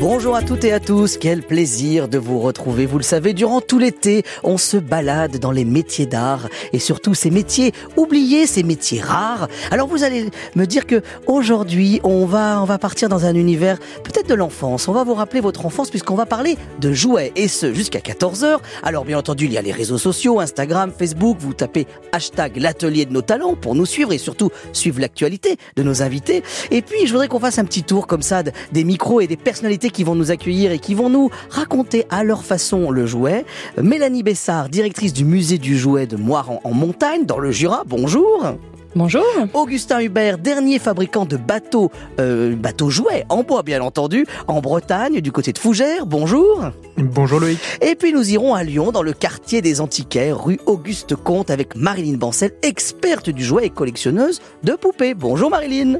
Bonjour à toutes et à tous, quel plaisir de vous retrouver. Vous le savez, durant tout l'été, on se balade dans les métiers d'art et surtout ces métiers oubliés, ces métiers rares. Alors vous allez me dire que aujourd'hui, on va on va partir dans un univers peut-être de l'enfance. On va vous rappeler votre enfance puisqu'on va parler de jouets et ce jusqu'à 14h. Alors bien entendu, il y a les réseaux sociaux, Instagram, Facebook, vous tapez hashtag l'atelier de nos talents pour nous suivre et surtout suivre l'actualité de nos invités. Et puis, je voudrais qu'on fasse un petit tour comme ça des micros et des personnalités qui vont nous accueillir et qui vont nous raconter à leur façon le jouet. Mélanie Bessard, directrice du musée du jouet de Moiran en montagne, dans le Jura. Bonjour. Bonjour. Augustin Hubert, dernier fabricant de bateaux, euh, bateaux jouets en bois bien entendu, en Bretagne, du côté de Fougères. Bonjour. Bonjour Loïc. Et puis nous irons à Lyon, dans le quartier des Antiquaires, rue Auguste Comte, avec Marilyn Bancel, experte du jouet et collectionneuse de poupées. Bonjour Marilyn.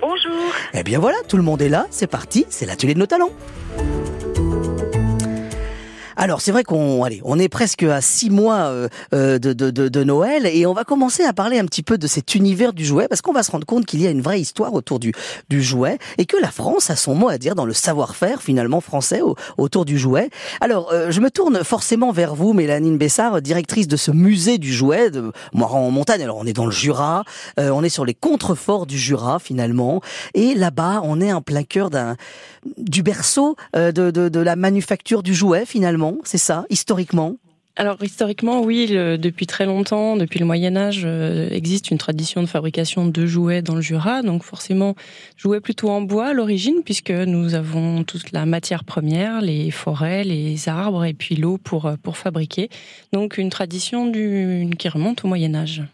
Bonjour. Eh bien voilà, tout le monde est là, c'est parti, c'est l'atelier de nos talents. Alors c'est vrai qu'on allez, on est presque à six mois euh, euh, de, de, Noël et on va commencer à parler un petit peu de cet univers du jouet parce qu'on va se rendre compte qu'il y a une vraie histoire autour du, du jouet et que la France a son mot à dire dans le savoir-faire finalement français autour du jouet. Alors euh, je me tourne forcément vers vous, Mélanie Bessard, directrice de ce musée du jouet de Moiran en montagne. Alors on est dans le Jura, on est sur les contreforts du Jura finalement et là-bas on est en plein cœur d'un du berceau de, de, de la manufacture du jouet finalement c'est ça, historiquement? Alors historiquement, oui, depuis très longtemps, depuis le Moyen Âge, euh, existe une tradition de fabrication de jouets dans le Jura. Donc forcément, jouets plutôt en bois à l'origine, puisque nous avons toute la matière première, les forêts, les arbres et puis l'eau pour euh, pour fabriquer. Donc une tradition du, qui remonte au Moyen Âge.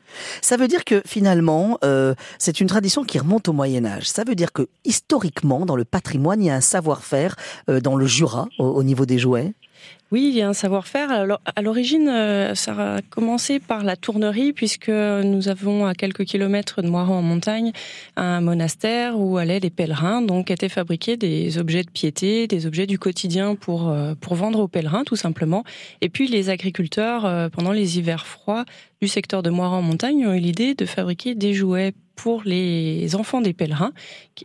Ça veut dire que finalement, euh, c'est une tradition qui remonte au Moyen Âge. Ça veut dire que historiquement, dans le patrimoine, il y a un savoir-faire dans le Jura au niveau des jouets? Oui, il y a un savoir-faire. À l'origine, euh, ça a commencé par la tournerie, puisque nous avons à quelques kilomètres de Moiran en montagne un monastère où allaient les pèlerins, donc étaient fabriqués des objets de piété, des objets du quotidien pour euh, pour vendre aux pèlerins, tout simplement. Et puis les agriculteurs, euh, pendant les hivers froids du secteur de Moiran en montagne, ont eu l'idée de fabriquer des jouets pour les enfants des pèlerins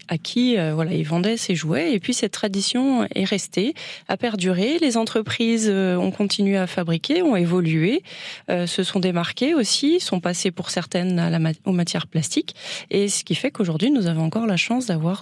à qui voilà ils vendaient ces jouets et puis cette tradition est restée a perduré les entreprises euh, ont continué à fabriquer ont évolué euh, se sont démarquées aussi sont passées pour certaines à aux matières plastiques et ce qui fait qu'aujourd'hui nous avons encore la chance d'avoir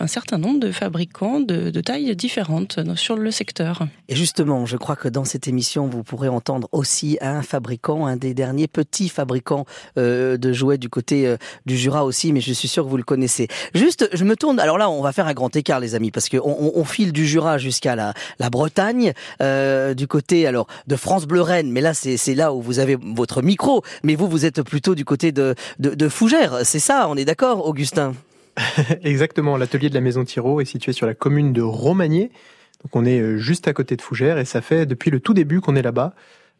un certain nombre de fabricants de, tailles différentes sur le secteur et justement je crois que dans cette émission vous pourrez entendre aussi un fabricant un des derniers petits fabricants de jouets du côté du Jura aussi, mais je suis sûr que vous le connaissez. Juste, je me tourne. Alors là, on va faire un grand écart, les amis, parce qu'on on, file du Jura jusqu'à la, Bretagne, euh, du côté alors de France Bleu Rennes. Mais là, c'est là où vous avez votre micro. Mais vous, vous êtes plutôt du côté de, de, de Fougères. C'est ça, on est d'accord, Augustin? Exactement. L'atelier de la Maison Thiraud est situé sur la commune de Romagné. Donc on est euh, juste à côté de Fougères et ça fait depuis le tout début qu'on est là-bas.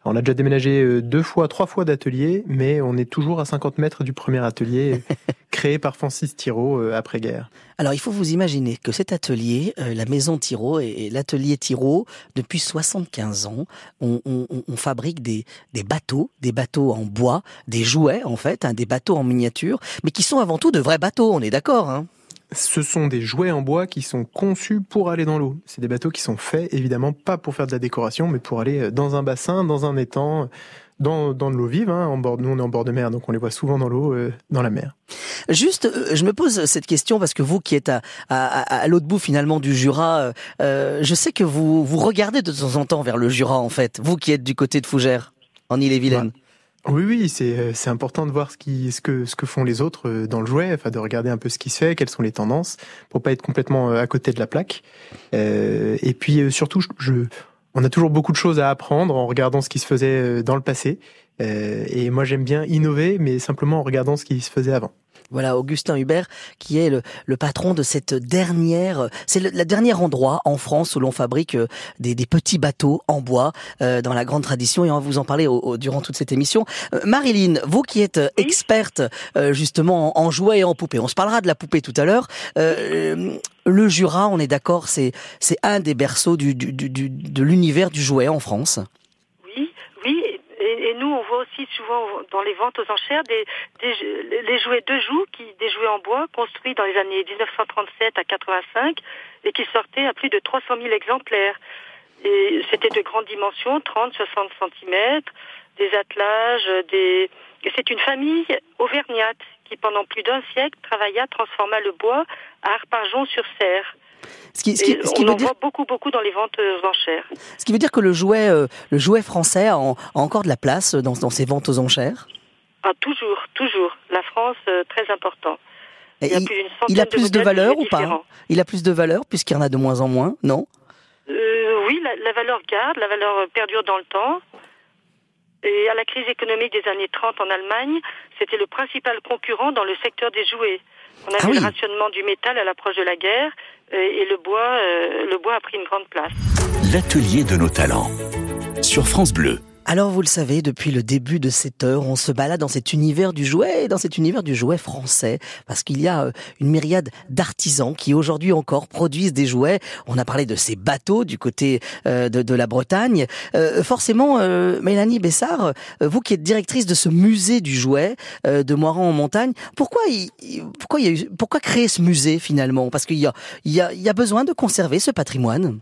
On a déjà déménagé euh, deux fois, trois fois d'atelier, mais on est toujours à 50 mètres du premier atelier créé par Francis Thiraud euh, après-guerre. Alors il faut vous imaginer que cet atelier, euh, la maison Thiraud et, l'atelier Thiraud, depuis 75 ans, on, fabrique des, bateaux, des bateaux en bois, des jouets en fait, hein, des bateaux en miniature, mais qui sont avant tout de vrais bateaux, on est d'accord hein? Ce sont des jouets en bois qui sont conçus pour aller dans l'eau. C'est des bateaux qui sont faits, évidemment, pas pour faire de la décoration, mais pour aller euh, dans un bassin, dans un étang, dans, dans de l'eau vive. Hein, en bord, nous, on est en bord de mer, donc on les voit souvent dans l'eau, euh, dans la mer. Juste, euh, je me pose cette question parce que vous qui êtes à, à, à l'autre bout finalement du Jura, je sais que vous, vous regardez de temps en temps vers le Jura, en fait. Vous qui êtes du côté de Fougères, en Ille-et-Vilaine. Oui, oui, c'est euh, c'est important de voir ce qui ce que ce que font les autres euh, dans le jouet, enfin de regarder un peu ce qui se fait, quelles sont les tendances, pour pas être complètement euh, à côté de la plaque. et puis surtout, je, on a toujours beaucoup de choses à apprendre en regardant ce qui se faisait dans le passé. et moi, j'aime bien innover, mais simplement en regardant ce qui se faisait avant. Voilà, Augustin Hubert, qui est le, patron de cette dernière, c'est le dernier endroit en France où l'on fabrique euh, des, petits bateaux en bois euh, dans la grande tradition et on va vous en parler durant toute cette émission. Euh, Marilyn, vous qui êtes experte justement en, jouets et en poupées, on se parlera de la poupée tout à l'heure. le Jura, on est d'accord, c'est c'est un des berceaux du, du, du de l'univers du jouet en France. Oui, oui, et, et nous on voit aussi souvent dans les ventes aux enchères des, les jouets de joue, qui, des jouets en bois construits dans les années 1937 à 85 et qui sortaient à plus de 300 000 exemplaires. Et c'était de grandes dimensions, 30, 60 cm, des attelages, des... C'est une famille auvergnate qui, pendant plus d'un siècle, travailla, transforma le bois à Arpajon-sur-Serre. Ce qui, ce qui, ce qui on en voit beaucoup, beaucoup dans les ventes aux enchères. Ce qui veut dire que le jouet, euh, le jouet français a, encore de la place dans, dans ces ventes aux enchères? Ah, Toujours, toujours. La France, euh, très important. Il, a, plus il a plus de, valeur ou pas? Il a plus de valeur puisqu'il y en a de moins en moins, non? Euh, Oui, la, la, valeur garde, la valeur perdure dans le temps. Et à la crise économique des années 30 en Allemagne, c'était le principal concurrent dans le secteur des jouets. On a ah vu le rationnement du métal à l'approche de la guerre euh, et le bois, euh, le bois a pris une grande place. L'atelier de nos talents sur France Bleu. Alors vous le savez, depuis le début de cette heure, on se balade dans cet univers du jouet, dans cet univers du jouet français, parce qu'il y a euh, une myriade d'artisans qui aujourd'hui encore produisent des jouets. On a parlé de ces bateaux du côté euh, de, la Bretagne. Euh, forcément, Mélanie Bessard, vous qui êtes directrice de ce musée du jouet de Moiran en montagne, pourquoi pourquoi pourquoi créer ce musée finalement? Parce qu'il y a, y a, y a besoin de conserver ce patrimoine.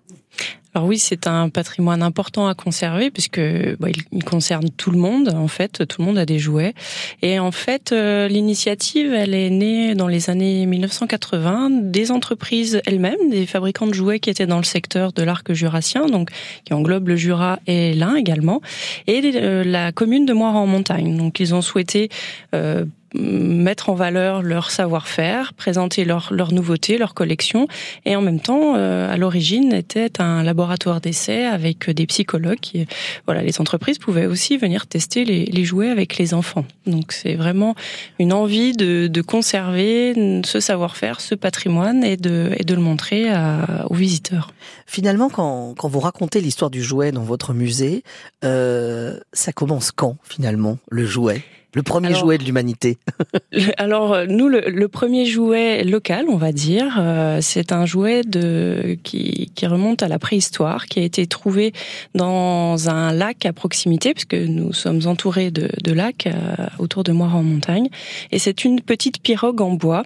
Alors oui, c'est un patrimoine important à conserver puisque bah, il, concerne tout le monde. En fait, tout le monde a des jouets. Et en fait, euh, l'initiative, elle est née dans les années 1980 des entreprises elles-mêmes, des fabricants de jouets qui étaient dans le secteur de l'arc jurassien, donc qui englobe le Jura et l'Ain également, et euh, la commune de Moira en montagne. Donc ils ont souhaité euh, mettre en valeur leur savoir-faire, présenter leurs leur nouveautés, leurs collections, et en même temps, euh, à l'origine, était un laboratoire d'essai avec des psychologues. Voilà, les entreprises pouvaient aussi venir tester les, les jouets avec les enfants. Donc c'est vraiment une envie de, de conserver ce savoir-faire, ce patrimoine, et de, et de le montrer à, aux visiteurs. Finalement, quand, quand vous racontez l'histoire du jouet dans votre musée, euh, ça commence quand finalement le jouet? Le premier jouet de l'humanité. alors euh, nous, le, premier jouet local, on va dire, euh, c'est un jouet de qui, qui, remonte à la préhistoire, qui a été trouvé dans un lac à proximité, puisque nous sommes entourés de, de lacs euh, autour de Moira en montagne, et c'est une petite pirogue en bois.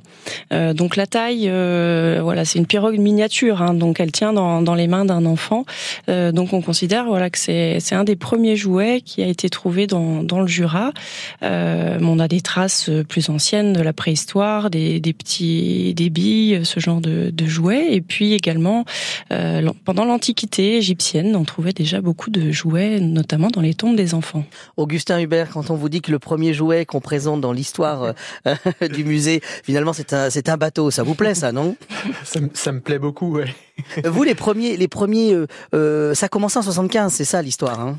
donc la taille, voilà, c'est une pirogue miniature, hein, donc elle tient dans, dans les mains d'un enfant. donc on considère voilà que c'est c'est un des premiers jouets qui a été trouvé dans, dans le Jura. Euh, on a des traces euh, plus anciennes de la préhistoire, des, petits des billes, ce genre de, jouets. Et puis également, euh, pendant l'Antiquité égyptienne, on trouvait déjà beaucoup de jouets, notamment dans les tombes des enfants. Augustin Hubert, quand on vous dit que le premier jouet qu'on présente dans l'histoire du musée, finalement, c'est un, c'est un bateau, ça vous plaît, ça, non? Ça, me plaît beaucoup, ouais. Vous, les premiers, les premiers, ça a commencé en 75, c'est ça l'histoire, hein?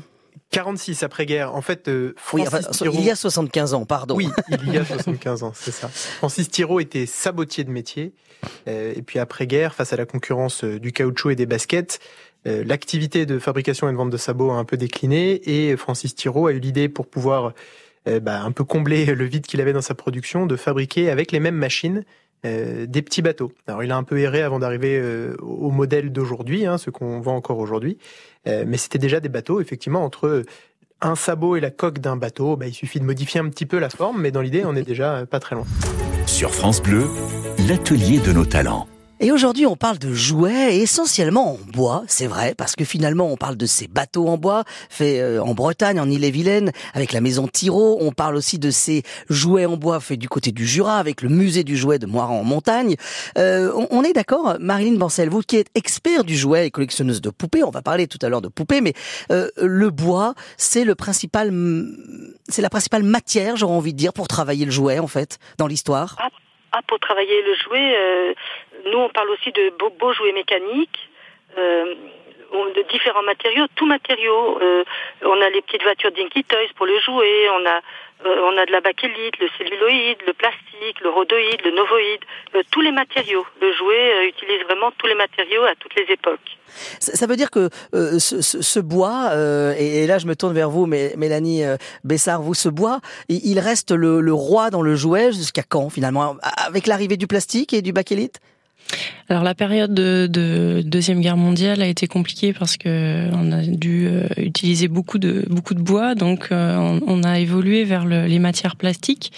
46 après-guerre. En fait, euh, il y a 75 ans, pardon. Oui, il y a 75 ans, c'est ça. Francis Thiraud était sabotier de métier. Euh, et puis après-guerre, face à la concurrence euh, du caoutchouc et des baskets, l'activité de fabrication et de vente de sabots a un peu décliné. Et Francis Thiraud a eu l'idée pour pouvoir bah, un peu combler le vide qu'il avait dans sa production, de fabriquer avec les mêmes machines des petits bateaux. Alors il a un peu erré avant d'arriver au modèle d'aujourd'hui, hein, ce qu'on vend encore aujourd'hui. Euh, mais c'était déjà des bateaux, effectivement, entre un sabot et la coque d'un bateau, bah, il suffit de modifier un petit peu la forme, mais dans l'idée, on est déjà pas très loin. Sur France Bleu, l'atelier de nos talents. Et aujourd'hui, on parle de jouets essentiellement en bois, c'est vrai, parce que finalement, on parle de ces bateaux en bois faits euh, en Bretagne, en Ille-et-Vilaine, avec la maison Thiraud. On parle aussi de ces jouets en bois faits du côté du Jura, avec le musée du jouet de Moiran en montagne. Euh, on, est d'accord, Marilyn Bancel, vous qui êtes expert du jouet et collectionneuse de poupées, on va parler tout à l'heure de poupées, mais euh, le bois, c'est le principal, c'est la principale matière, j'aurais envie de dire, pour travailler le jouet, en fait, dans l'histoire? Ah, ah, pour travailler le jouet, euh, nous on parle aussi de beaux, jouets mécaniques. Euh, de différents matériaux, tout matériaux. Euh, on a les petites voitures Dinky Toys pour le jouer, on a euh, on a de la bakélite, le celluloïde, le plastique, le rhodoïde, le novoïde, euh, tous les matériaux. Le jouet euh, utilise vraiment tous les matériaux à toutes les époques. Ça, veut dire que ce, ce, bois, et, là je me tourne vers vous, Mélanie Bessard, vous, ce bois, il, reste le, le, roi dans le jouet jusqu'à quand finalement? Avec l'arrivée du plastique et du bakélite alors la période de, de, deuxième guerre mondiale a été compliquée parce que on a dû euh, utiliser beaucoup de beaucoup de bois, donc euh, on, a évolué vers le, les matières plastiques.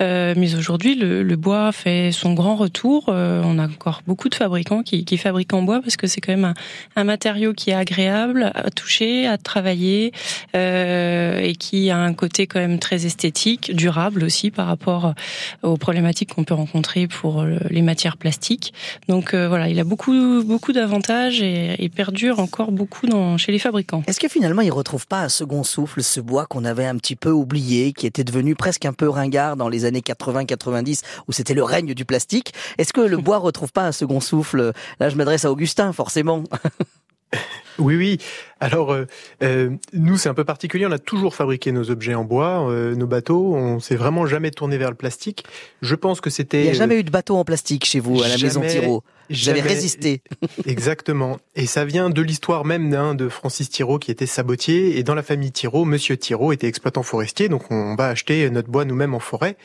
Euh, mais aujourd'hui, le, le, bois fait son grand retour. on a encore beaucoup de fabricants qui, qui fabriquent en bois parce que c'est quand même un, un, matériau qui est agréable à toucher, à travailler et qui a un côté quand même très esthétique, durable aussi par rapport aux problématiques qu'on peut rencontrer pour les matières plastiques. Donc euh, voilà, il a beaucoup beaucoup d'avantages et, il perdure encore beaucoup dans, chez les fabricants. Est-ce que finalement il retrouve pas un second souffle ce bois qu'on avait un petit peu oublié, qui était devenu presque un peu ringard dans les années 80-90 où c'était le règne du plastique? Est-ce que le bois retrouve pas un second souffle? Là, je m'adresse à Augustin forcément. Oui, oui. Alors, euh, euh, nous, c'est un peu particulier. On a toujours fabriqué nos objets en bois, euh, nos bateaux. On s'est vraiment jamais tourné vers le plastique. Je pense que c'était. Il n'y a jamais eu de bateau en plastique chez vous, à la maison Thiraud. J'avais résisté. Exactement. Et ça vient de l'histoire même d'un de Francis Thiraud qui était sabotier. Et dans la famille Thiraud, Monsieur Thiraud était exploitant forestier. Donc on va acheter notre bois nous-mêmes en forêt.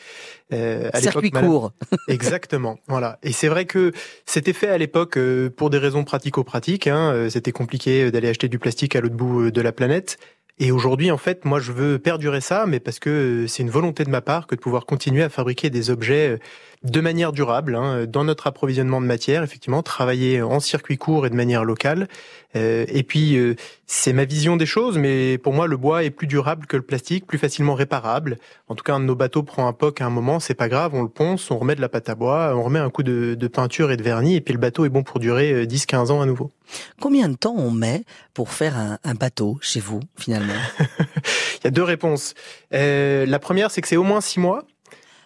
Euh, à Circuit court. Exactement. Voilà. Et c'est vrai que c'était fait à l'époque euh, pour des raisons pratico-pratiques. Hein. Euh, c'était compliqué d'aller acheter du plastique à l'autre bout de la planète. Et aujourd'hui, en fait, moi, je veux perdurer ça, mais parce que c'est une volonté de ma part que de pouvoir continuer à fabriquer des objets de manière durable, hein, dans notre approvisionnement de matière, effectivement, travailler en circuit court et de manière locale. Euh, et puis, euh, c'est ma vision des choses, mais pour moi, le bois est plus durable que le plastique, plus facilement réparable. En tout cas, un de nos bateaux prend un poc à un moment, c'est pas grave, on le ponce, on remet de la pâte à bois, on remet un coup de, de peinture et de vernis, et puis le bateau est bon pour durer 10-15 euh, ans à nouveau. Combien de temps on met pour faire un, un bateau chez vous, finalement? Il y a deux réponses. Euh, la première, c'est que c'est au moins six mois.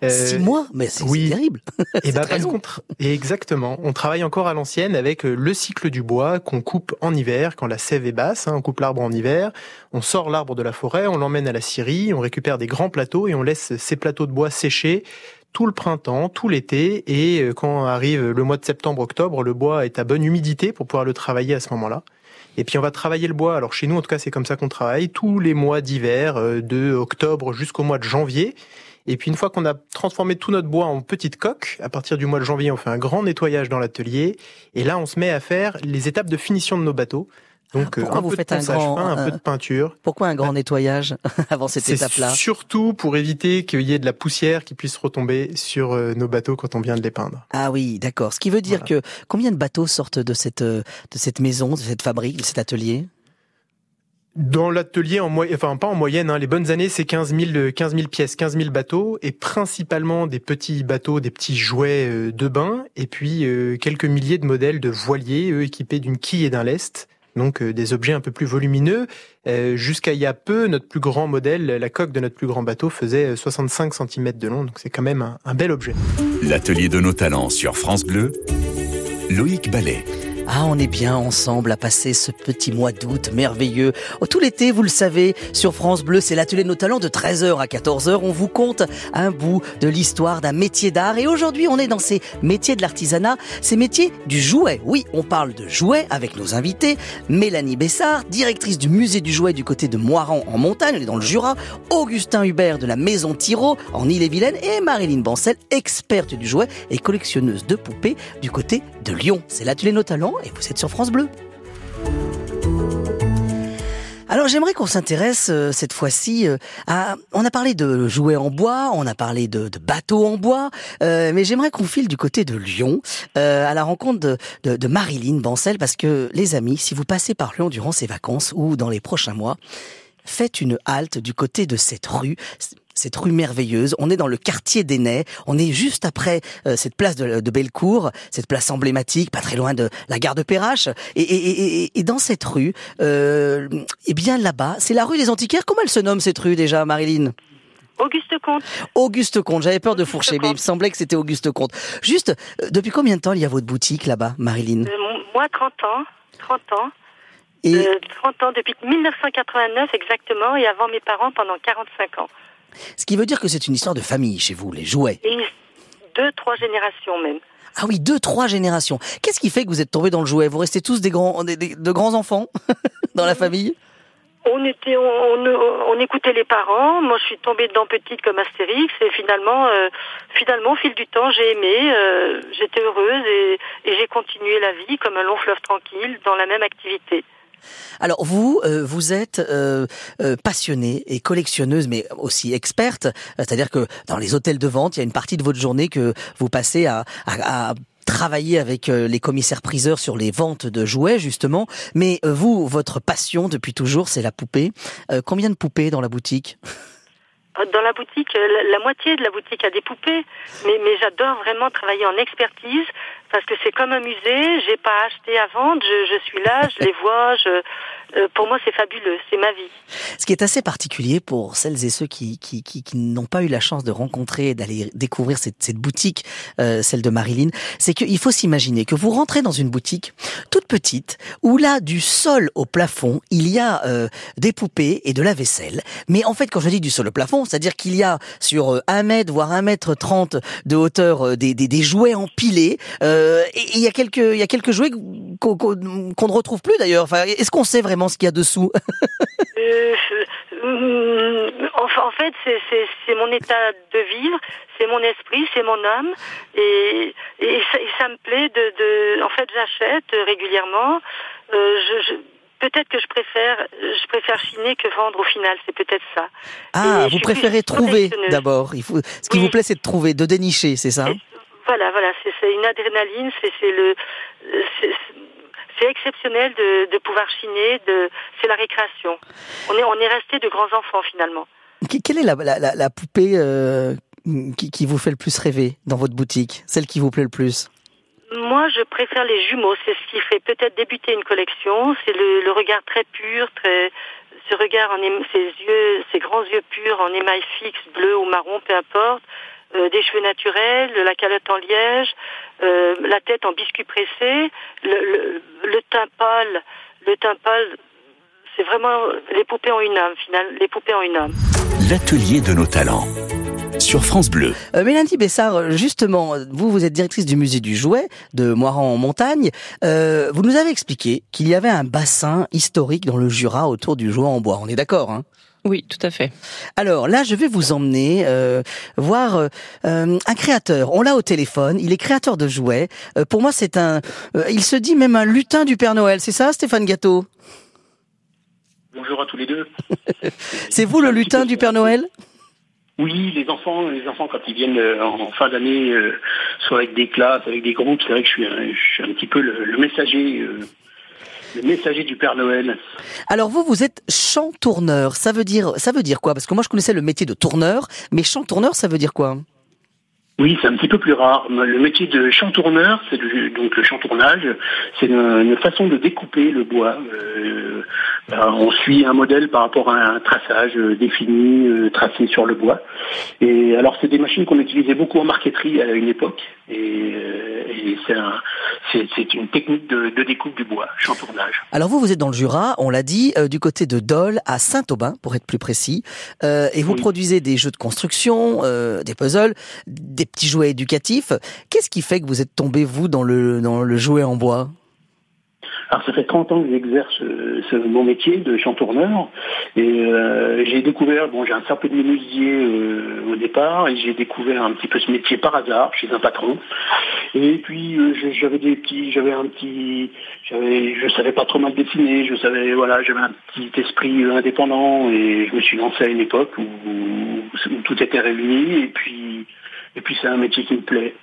Euh, Six mois, mais c'est terrible. Et bah parce qu'on exactement, on travaille encore à l'ancienne avec euh, le cycle du bois qu'on coupe en hiver quand la sève est basse. Hein, on coupe l'arbre en hiver, on sort l'arbre de la forêt, on l'emmène à la scierie, on récupère des grands plateaux et on laisse ces plateaux de bois sécher tout le printemps, tout l'été, et euh, quand arrive le mois de septembre-octobre, le bois est à bonne humidité pour pouvoir le travailler à ce moment-là. Et puis on va travailler le bois. Alors chez nous, en tout cas, c'est comme ça qu'on travaille tous les mois d'hiver, de octobre jusqu'au mois de janvier. Et puis une fois qu'on a transformé tout notre bois en petites coques, à partir du mois de janvier, on fait un grand nettoyage dans l'atelier. Et là, on se met à faire les étapes de finition de nos bateaux. Donc, ah, un vous peu faites de un, grand, fin, un peu de peinture. Pourquoi un grand nettoyage avant cette étape-là? Surtout pour éviter qu'il y ait de la poussière qui puisse retomber sur euh, nos bateaux quand on vient de les peindre. Ah oui, d'accord. Ce qui veut dire que combien de bateaux sortent de cette euh, de cette maison, de cette fabrique, de cet atelier? Dans l'atelier, en enfin pas en moyenne, hein, les bonnes années, c'est 15 000, 15 000 pièces, 15 000 bateaux, et principalement des petits bateaux, des petits jouets euh, de bain, et puis euh, quelques milliers de modèles de voiliers, eux, équipés d'une quille et d'un lest. Donc euh, des objets un peu plus volumineux. Jusqu'à il y a peu, notre plus grand modèle, la coque de notre plus grand bateau, faisait 65 cm de long, donc c'est quand même un, un bel objet. L'atelier de nos talents sur France Bleu, Loïc Ballet. Ah, on est bien ensemble à passer ce petit mois d'août merveilleux. Oh, tout l'été, vous le savez, sur France Bleu, c'est l'atelier de nos talents de 13h à 14h. On vous compte un bout de l'histoire d'un métier d'art. Et aujourd'hui, on est dans ces métiers de l'artisanat, ces métiers du jouet. Oui, on parle de jouet avec nos invités. Mélanie Bessard, directrice du musée du jouet du côté de Moiran en montagne, elle est dans le Jura. Augustin Hubert de la maison Thiraud en Ille-et-Vilaine. Et Marilyn Bancel, experte du jouet et collectionneuse de poupées du côté de Lyon. C'est l'atelier de nos talents et vous êtes sur France Bleu. Alors j'aimerais qu'on s'intéresse euh, cette fois-ci euh, à... On a parlé de jouets en bois, on a parlé de, bateaux en bois, euh, mais j'aimerais qu'on file du côté de Lyon à la rencontre de, de, de Marilyn Bancel, parce que les amis, si vous passez par Lyon durant ces vacances ou dans les prochains mois, faites une halte du côté de cette rue cette rue merveilleuse. On est dans le quartier des Nez. On est juste après euh, cette place de, de, Bellecour, cette place emblématique, pas très loin de la gare de Perrache. Et, et, et, et dans cette rue, euh, et bien là-bas, c'est la rue des Antiquaires. Comment elle se nomme cette rue déjà, Marilyn? Auguste Comte. Auguste Comte, j'avais peur de fourcher, mais il me semblait que c'était Auguste Comte. Juste, euh, depuis combien de temps il y a votre boutique là-bas, Marilyn? Euh, Moi, 30 ans. 30 ans. Et... 30 ans, depuis 1989 exactement, et avant mes parents pendant 45 ans. Ce qui veut dire que c'est une histoire de famille chez vous, les jouets. deux, trois générations même. Ah oui, deux, trois générations. Qu'est-ce qui fait que vous êtes tombés dans le jouet? Vous restez tous des grands, des, de grands enfants dans la famille? On était, on, écoutait les parents. Moi, je suis tombée dedans petite comme Astérix, et finalement, euh, finalement, au fil du temps, j'ai aimé, euh, j'étais heureuse et, j'ai continué la vie comme un long fleuve tranquille dans la même activité. Alors vous, euh, vous êtes passionnée et collectionneuse, mais aussi experte. C'est-à-dire que dans les hôtels de vente, il y a une partie de votre journée que vous passez à, travailler avec euh, les commissaires-priseurs sur les ventes de jouets, justement. Mais euh, vous, votre passion depuis toujours, c'est la poupée. Euh, combien de poupées dans la boutique? Dans la boutique, la, moitié de la boutique a des poupées, mais j'adore vraiment travailler en expertise parce que c'est comme un musée. J'ai pas acheté à vendre, je, je suis là, je les vois, je, euh, pour moi, c'est fabuleux, c'est ma vie. Ce qui est assez particulier pour celles et ceux qui, qui, qui, qui n'ont pas eu la chance de rencontrer, d'aller découvrir cette, cette boutique, euh, celle de Marilyn, c'est qu'il faut s'imaginer que vous rentrez dans une boutique toute petite, où là, du sol au plafond, il y a euh, des poupées et de la vaisselle. Mais en fait, quand je dis du sol au plafond, c'est-à-dire qu'il y a sur un mètre, voire un mètre trente de hauteur, des, des, des jouets empilés. Et il y a quelques, il y a quelques jouets qu'on ne retrouve plus d'ailleurs. Enfin, est-ce qu'on sait vraiment ce qu'il y a dessous? Euh, euh, En fait, c'est mon état de vivre, c'est mon esprit, c'est mon âme, et, ça, me plaît de. en fait, j'achète régulièrement. Euh, je, peut-être que je préfère, je préfère chiner que vendre au final. C'est peut-être ça. Ah, vous préférez trouver d'abord. Il faut. Ce qui vous plaît, c'est de trouver, de dénicher, c'est ça? Voilà, voilà. C'est une adrénaline. C'est le c'est exceptionnel de, pouvoir chiner, de, c'est la récréation. On est, on est resté de grands enfants finalement. Quelle est la, la, poupée euh, qui, vous fait le plus rêver dans votre boutique? Celle qui vous plaît le plus? Moi, je préfère les jumeaux. C'est ce qui fait peut-être débuter une collection. C'est le, regard très pur, très, ce regard en ses yeux, ces grands yeux purs en émail fixe, bleu ou marron, peu importe. Euh, des cheveux naturels, la calotte en liège, euh, la tête en biscuit pressé, le, le, teint pâle, le teint pâle, c'est vraiment les poupées ont une âme, finalement, les poupées ont une âme. L'atelier de nos talents sur France Bleu. Euh, Mélanie Bessard, justement, vous, vous êtes directrice du musée du jouet de Moiran en Montagne. Euh, vous nous avez expliqué qu'il y avait un bassin historique dans le Jura autour du jouet en bois. On est d'accord, hein? Oui, tout à fait. Alors là, je vais vous emmener euh, voir euh, un créateur. On l'a au téléphone. Il est créateur de jouets. Euh, pour moi, c'est un. il se dit même un lutin du Père Noël. C'est ça, Stéphane Gâteau? Bonjour à tous les deux. c'est vous le lutin du Père Noël? Oui, les enfants, les enfants quand ils viennent en fin d'année, soit avec des classes, avec des groupes, c'est vrai que je suis un, je suis un petit peu le, le messager le messager du Père Noël. Alors vous, vous êtes chantourneur. Ça veut dire, ça veut dire quoi? Parce que moi, je connaissais le métier de tourneur, mais chantourneur, ça veut dire quoi? Oui, c'est un petit peu plus rare. Le métier de chantourneur, c'est donc le chantournage, c'est une, façon de découper le bois. Euh, ben, on suit un modèle par rapport à un traçage euh, défini, euh, tracé sur le bois. Et alors, c'est des machines qu'on utilisait beaucoup en marqueterie à une époque. Et, c'est une technique de, découpe du bois, chantournage. Alors vous, vous êtes dans le Jura, on l'a dit, du côté de Dole à Saint-Aubin, pour être plus précis. et vous produisez des jeux de construction, des puzzles, des petits jouets éducatifs. Qu'est-ce qui fait que vous êtes tombé, vous, dans le, dans le jouet en bois? Alors ça fait 30 ans que j'exerce euh, mon métier de chantourneur. Et euh, j'ai découvert, bon j'ai un peu de menuisier euh, au départ. Et j'ai découvert un petit peu ce métier par hasard chez un patron. Et puis j'avais des petits, j'avais un petit, j'avais, je savais pas trop mal dessiner, je savais voilà j'avais un petit esprit indépendant. Et je me suis lancé à une époque où, où tout était réuni. Et puis et puis c'est un métier qui me plaît.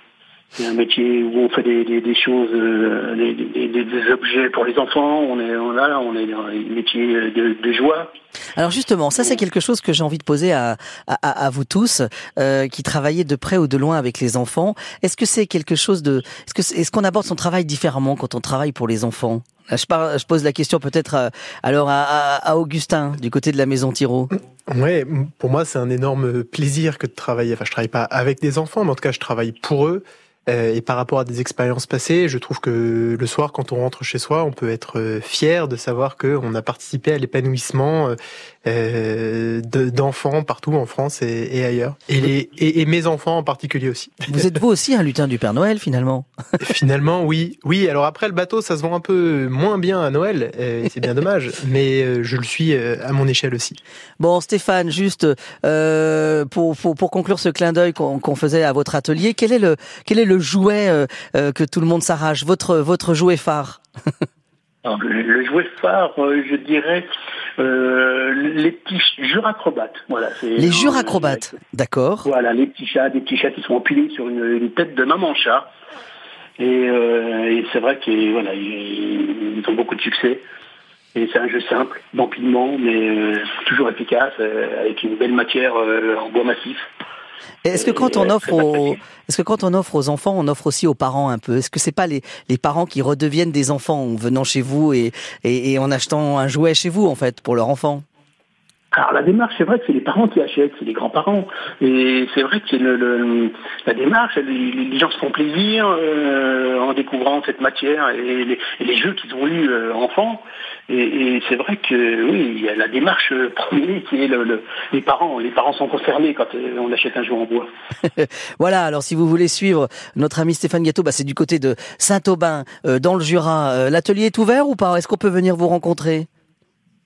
C'est un métier où on fait des, des, choses, euh, des, des, objets pour les enfants. On est on, là, on est dans un métier de, de, joie. Alors justement, ça c'est quelque chose que j'ai envie de poser à, à, à vous tous euh, qui travaillez de près ou de loin avec les enfants. Est-ce que c'est quelque chose de, est-ce que est-ce qu'on aborde son travail différemment quand on travaille pour les enfants? Je, je, pose la question peut-être euh, alors à, à, Augustin du côté de la maison Thiraud. Ouais, pour moi c'est un énorme plaisir que de travailler. Enfin, je travaille pas avec des enfants, mais en tout cas je travaille pour eux Euh, et par rapport à des expériences passées, je trouve que le soir, quand on rentre chez soi, on peut être euh, fier de savoir qu'on a participé à l'épanouissement euh, d'enfants partout en France et, ailleurs. Et, les, et, mes enfants en particulier aussi. Vous êtes vous aussi un lutin du Père Noël finalement Finalement, oui. Oui, alors après le bateau, ça se vend un peu moins bien à Noël, et c'est bien dommage, mais je le suis à mon échelle aussi. Bon, Stéphane, juste pour, pour, pour, conclure ce clin d'œil qu'on faisait à votre atelier, quel est le, quel est le jouet euh, euh, que tout le monde s'arrache? Votre votre jouet phare? le jouet phare, euh, je dirais, les petits juracrobates. Voilà, les juracrobates, d'accord. Voilà, les petits chats, des petits chats qui sont empilés sur une, tête de maman chat. Et, c'est vrai qu'ils voilà, ils, ont beaucoup de succès. Et c'est un jeu simple, d'empilement, mais toujours efficace, avec une belle matière en bois massif. Est-ce que quand on offre aux, est-ce que quand on offre aux enfants, on offre aussi aux parents un peu? Est-ce que c'est pas les, parents qui redeviennent des enfants en venant chez vous et, en achetant un jouet chez vous en fait pour leur enfant? Alors la démarche, c'est vrai que c'est les parents qui achètent, c'est les grands-parents. Et c'est vrai que la démarche, les, gens se font plaisir euh, en découvrant cette matière et les, jeux qu'ils ont eus euh, enfants. Et, c'est vrai que oui, il y a la démarche première qui est le, les parents. Les parents sont concernés quand euh, on achète un jouet en bois. voilà, alors si vous voulez suivre notre ami Stéphane Gâteau, bah, c'est du côté de Saint-Aubin, dans le Jura. L'atelier est ouvert ou pas? Est-ce qu'on peut venir vous rencontrer?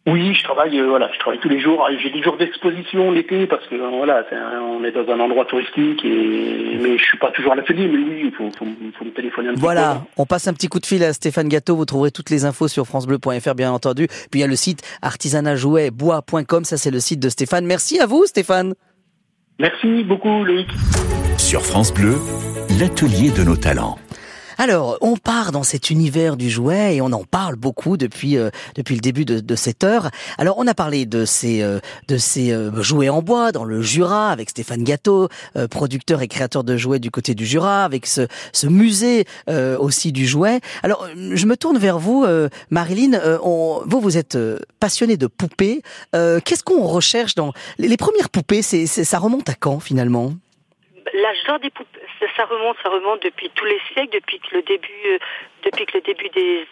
Oui, je travaille, euh, voilà, je travaille tous les jours. J'ai des jours d'exposition l'été parce que voilà, on est dans un endroit touristique et mais je suis pas toujours à l'atelier. Mais oui, il faut, faut, faut, me téléphoner un petit voilà, peu. Voilà, on passe un petit coup de fil à Stéphane Gâteau. Vous trouverez toutes les infos sur francebleu.fr, bien entendu. Puis il y a le site artisanatjouetbois.com. Ça, c'est le site de Stéphane. Merci à vous, Stéphane. Merci beaucoup, Loïc. Sur France Bleu, l'atelier de nos talents. Alors, on part dans cet univers du jouet et on en parle beaucoup depuis euh, depuis le début de, cette heure. Alors, on a parlé de ces euh, de ces euh, jouets en bois dans le Jura avec Stéphane Gâteau, producteur et créateur de jouets du côté du Jura, avec ce, ce musée aussi du jouet. Alors, je me tourne vers vous, Marilyn. Vous, vous êtes passionnée de poupées. Qu'est-ce qu'on recherche dans les, premières poupées C'est ça remonte à quand finalement? L'âge d'or des poupées ça remonte, ça remonte depuis tous les siècles, depuis que le début, euh, depuis que le début des,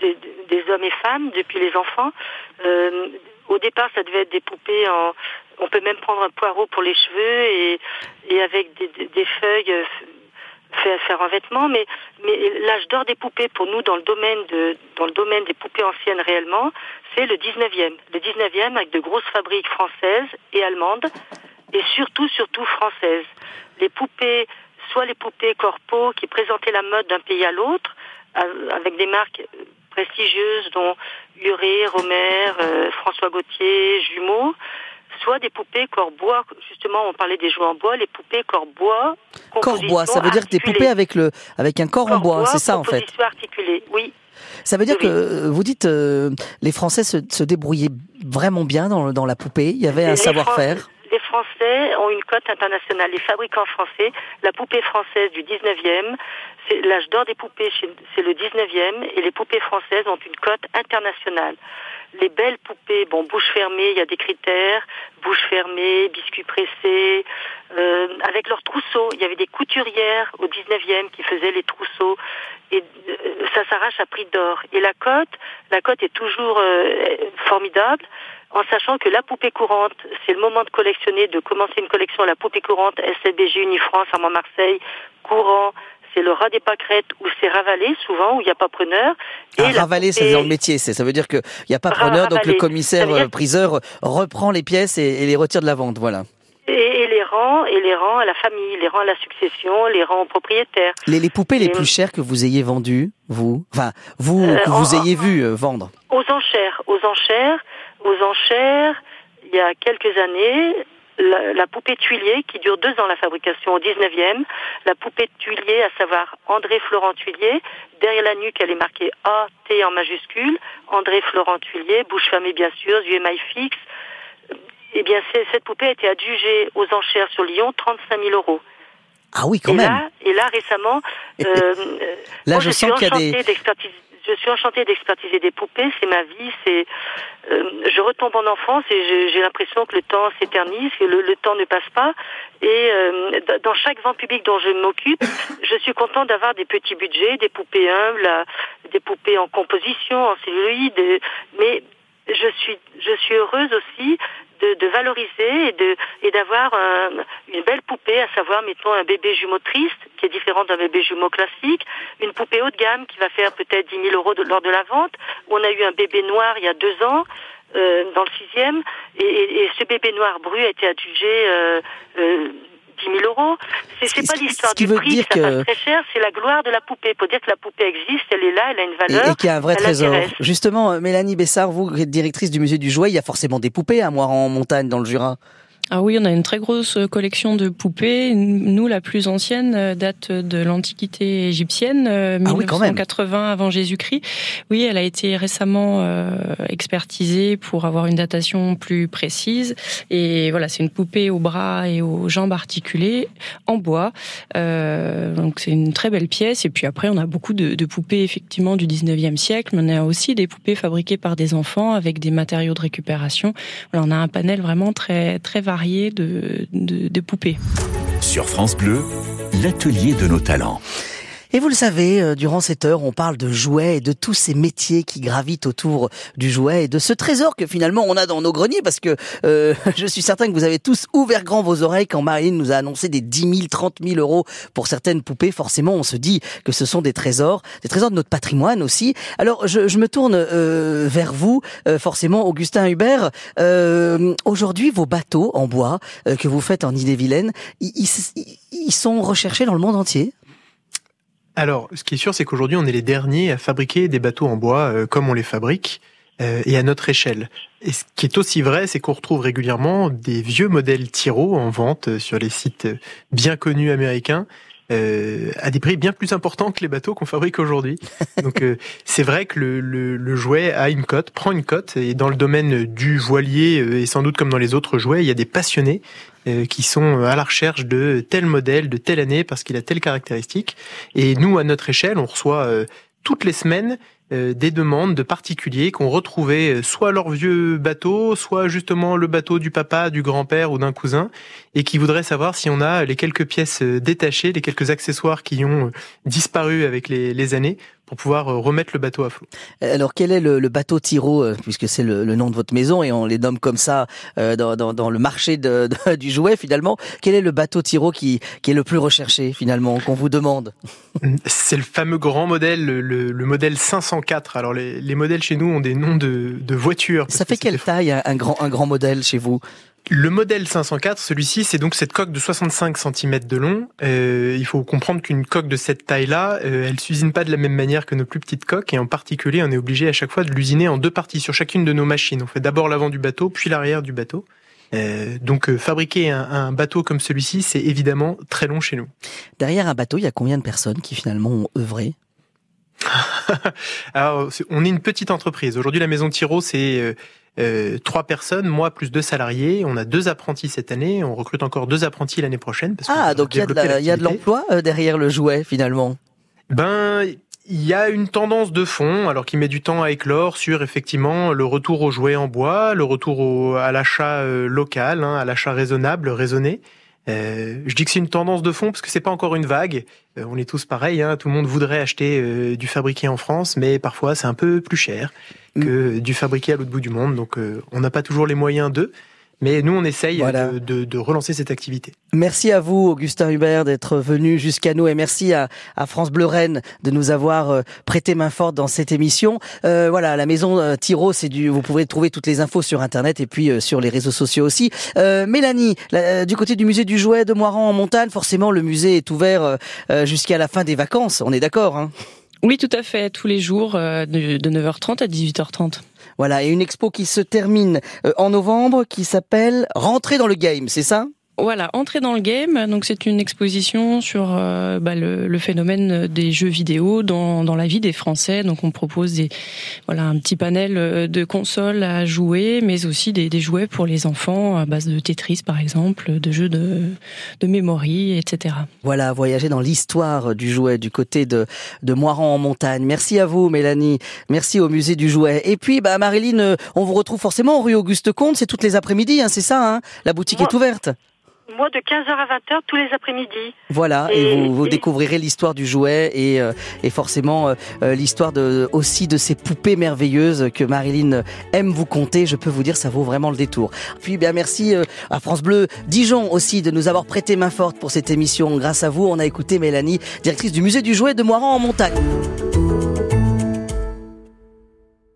des, hommes et femmes, depuis les enfants. Euh, au départ, ça devait être des poupées en. On peut même prendre un poireau pour les cheveux et, et avec des, des feuilles euh, faire, faire un vêtement. Mais, mais l'âge d'or des poupées pour nous dans le domaine de dans le domaine des poupées anciennes réellement, c'est le 19e. Le 19e avec de grosses fabriques françaises et allemandes et surtout surtout françaises les poupées, soit les poupées corpo qui présentaient la mode d'un pays à l'autre, avec des marques prestigieuses dont Uré, Romer, euh, François Gauthier, Jumeaux, soit des poupées corps-bois. Justement, on parlait des jouets en bois, les poupées corps-bois. Corps-bois, ça veut dire des poupées avec le avec un corps, en bois, c'est ça en fait. articulée, oui. Ça veut dire que euh, vous dites euh, les Français se, se, débrouillaient vraiment bien dans, dans la poupée. Il y avait un savoir-faire les Français ont une cote internationale. Les fabricants français, la poupée française du 19e, c'est l'âge d'or des poupées, c'est le 19e, et les poupées françaises ont une cote internationale. Les belles poupées, bon, bouche fermée, il y a des critères, bouche fermée, biscuits pressés, euh, avec leurs trousseaux. Il y avait des couturières au 19e qui faisaient les trousseaux, et euh, ça s'arrache à prix d'or. Et la cote, la cote est toujours euh, formidable en sachant que la poupée courante, c'est le moment de collectionner, de commencer une collection, la poupée courante SLBG Unifrance à Marseille, courant, c'est le rat des pâquerettes ou c'est ravalé souvent où il n'y a pas preneur. Et ah, ravalé, c'est dans le métier, ça veut dire qu'il n'y a pas preneur, donc le commissaire euh, priseur reprend les pièces et, les retire de la vente, voilà. Et, les rend et les rend à la famille, les rend à la succession, les rend aux propriétaires. Les, les poupées les plus chères que vous ayez vendues, vous, enfin vous euh, que vous ayez vu euh, vendre. Aux enchères, aux enchères aux enchères il y a quelques années la, poupée Tuilier qui dure deux ans la fabrication au 19e, la poupée Tuilier, à savoir André Florent Tuilier, derrière la nuque elle est marquée A, T en majuscule, André Florent Tuilier, bouche fermée bien sûr, yeux émail fixe. Eh bien, cette poupée a été adjugée aux enchères sur Lyon 35 000 euros. Ah oui, quand et même. Là, et là, récemment, euh, là, je, sens qu'il y a des je suis enchantée d'expertiser des poupées. C'est ma vie. C'est, euh, je retombe en enfance et j'ai l'impression que le temps s'éternise, que le, le, temps ne passe pas. Et euh, dans chaque vent public dont je m'occupe, je suis contente d'avoir des petits budgets, des poupées humbles, des poupées en composition, en celluloïd. Mais je suis, je suis heureuse aussi de, de valoriser et de et d'avoir une belle poupée, à savoir mettons un bébé jumeau triste qui est différent d'un bébé jumeau classique, une poupée haut de gamme qui va faire peut-être 10 000 euros lors de la vente. On a eu un bébé noir il y a deux ans. Euh, dans le sixième, et, et, et, ce bébé noir bru a été adjugé euh, euh, 10 000 euros. C'est pas l'histoire du prix, dire ça que... très cher, c'est la gloire de la poupée. Pour dire que la poupée existe, elle est là, elle a une valeur. Et, et qu'il y a un vrai trésor. Justement, Mélanie Bessard, vous, directrice du musée du jouet, il y a forcément des poupées à Moiran en montagne dans le Jura. Ah oui, on a une très grosse collection de poupées. Nous, la plus ancienne euh, date de l'Antiquité égyptienne, euh, ah 1980 avant Jésus-Christ. Oui, elle a été récemment euh, expertisée pour avoir une datation plus précise. Et voilà, c'est une poupée aux bras et aux jambes articulées en bois. Euh, donc c'est une très belle pièce. Et puis après, on a beaucoup de, de poupées effectivement du 19e siècle, mais on a aussi des poupées fabriquées par des enfants avec des matériaux de récupération. Voilà, on a un panel vraiment très très varié de, poupées. Sur France Bleu, l'atelier de nos talents. Et vous le savez, euh, durant cette heure, on parle de jouets et de tous ces métiers qui gravitent autour du jouet et de ce trésor que finalement on a dans nos greniers parce que euh, je suis certain que vous avez tous ouvert grand vos oreilles quand Marine nous a annoncé des 10 000, 30 000 euros pour certaines poupées. Forcément, on se dit que ce sont des trésors, des trésors de notre patrimoine aussi. Alors, je, me tourne euh, vers vous, forcément, Augustin Hubert. Aujourd'hui, vos bateaux en bois que vous faites en Ille-et-Vilaine, ils sont recherchés dans le monde entier? Alors, ce qui est sûr, c'est qu'aujourd'hui, on est les derniers à fabriquer des bateaux en bois euh, comme on les fabrique euh, et à notre échelle. Et ce qui est aussi vrai, c'est qu'on retrouve régulièrement des vieux modèles Tiro en vente euh, sur les sites bien connus américains. à des prix bien plus importants que les bateaux qu'on fabrique aujourd'hui. Donc c'est vrai que le, le, le, jouet a une cote, prend une cote, et dans le domaine du voilier, et sans doute comme dans les autres jouets, il y a des passionnés euh, qui sont à la recherche de tel modèle, de telle année, parce qu'il a telle caractéristique. Et nous, à notre échelle, on reçoit euh, toutes les semaines euh, des demandes de particuliers qui ont retrouvé soit leur vieux bateau, soit justement le bateau du papa, du grand-père ou d'un cousin, et qui voudraient savoir si on a les quelques pièces détachées, les quelques accessoires qui ont disparu avec les, les années pour pouvoir euh, remettre le bateau à flot. Alors quel est le, le bateau Tiro, euh, puisque c'est le, le, nom de votre maison et on les nomme comme ça euh, dans, dans, dans, le marché de, de, du jouet finalement, quel est le bateau Tiro qui, qui est le plus recherché finalement, qu'on vous demande? C'est le fameux grand modèle, le, le, modèle 504. Alors les, les, modèles chez nous ont des noms de, de voitures. Ça fait quelle taille un grand, un grand modèle chez vous? Le modèle 504, celui-ci, c'est donc cette coque de 65 cm de long. Euh, il faut comprendre qu'une coque de cette taille-là, euh, elle s'usine pas de la même manière que nos plus petites coques, et en particulier, on est obligé à chaque fois de l'usiner en deux parties sur chacune de nos machines. On fait d'abord l'avant du bateau, puis l'arrière du bateau. Euh, donc euh, fabriquer un, un, bateau comme celui-ci, c'est évidemment très long chez nous. Derrière un bateau, il y a combien de personnes qui finalement ont œuvré Alors, on est une petite entreprise. Aujourd'hui, la maison Tiro, c'est euh, euh, trois personnes, moi plus deux salariés. On a deux apprentis cette année. On recrute encore deux apprentis l'année prochaine. Parce ah, donc il y a de l'emploi euh, derrière le jouet finalement. Ben, il y a une tendance de fond, alors qui met du temps à éclore sur effectivement le retour aux jouets en bois, le retour au, à l'achat local, hein, à l'achat raisonnable, raisonné. Euh, je dis que c'est une tendance de fond parce que c'est pas encore une vague. Euh, on est tous pareils, hein, tout le monde voudrait acheter euh, du fabriqué en France, mais parfois c'est un peu plus cher que mm. du fabriqué à l'autre bout du monde. Donc on n'a pas toujours les moyens d'eux. Mais nous, on essaye de, de, de, relancer cette activité. Merci à vous, Augustin Hubert, d'être venu jusqu'à nous et merci à, à, France Bleu Rennes de nous avoir euh, prêté main forte dans cette émission. Euh, voilà, la maison euh, Tiro, c'est du, vous pouvez trouver toutes les infos sur Internet et puis euh, sur les réseaux sociaux aussi. Euh, Mélanie, du côté du musée du jouet de Moiran en montagne, forcément, le musée est ouvert jusqu'à la fin des vacances. On est d'accord, hein? Oui, tout à fait, tous les jours de 9h30 à 18h30. Voilà, et une expo qui se termine euh, en novembre qui s'appelle Rentrer dans le game, c'est ça? Voilà, entrer dans le game. Donc c'est une exposition sur euh, bah, le, phénomène des jeux vidéo dans, dans la vie des Français. Donc on propose des voilà un petit panel euh, de consoles à jouer, mais aussi des, des jouets pour les enfants à base de Tetris par exemple, de jeux de de mémoire, etc. Voilà, voyager dans l'histoire du jouet du côté de de Moiran en montagne. Merci à vous, Mélanie. Merci au musée du jouet. Et puis, bah Marilyn, euh, on vous retrouve forcément rue Auguste Comte. C'est toutes les après-midi, hein, c'est ça. Hein? La boutique est ouverte. Moi, de 15h à 20h tous les après-midi. Voilà, et, vous, vous découvrirez l'histoire du jouet et, euh, et forcément euh, euh, l'histoire de, aussi de ces poupées merveilleuses que Marilyn aime vous conter. Je peux vous dire, ça vaut vraiment le détour. Puis, bien merci à France Bleu Dijon aussi de nous avoir prêté main forte pour cette émission. Grâce à vous, on a écouté Mélanie, directrice du musée du jouet de Moiran en montagne.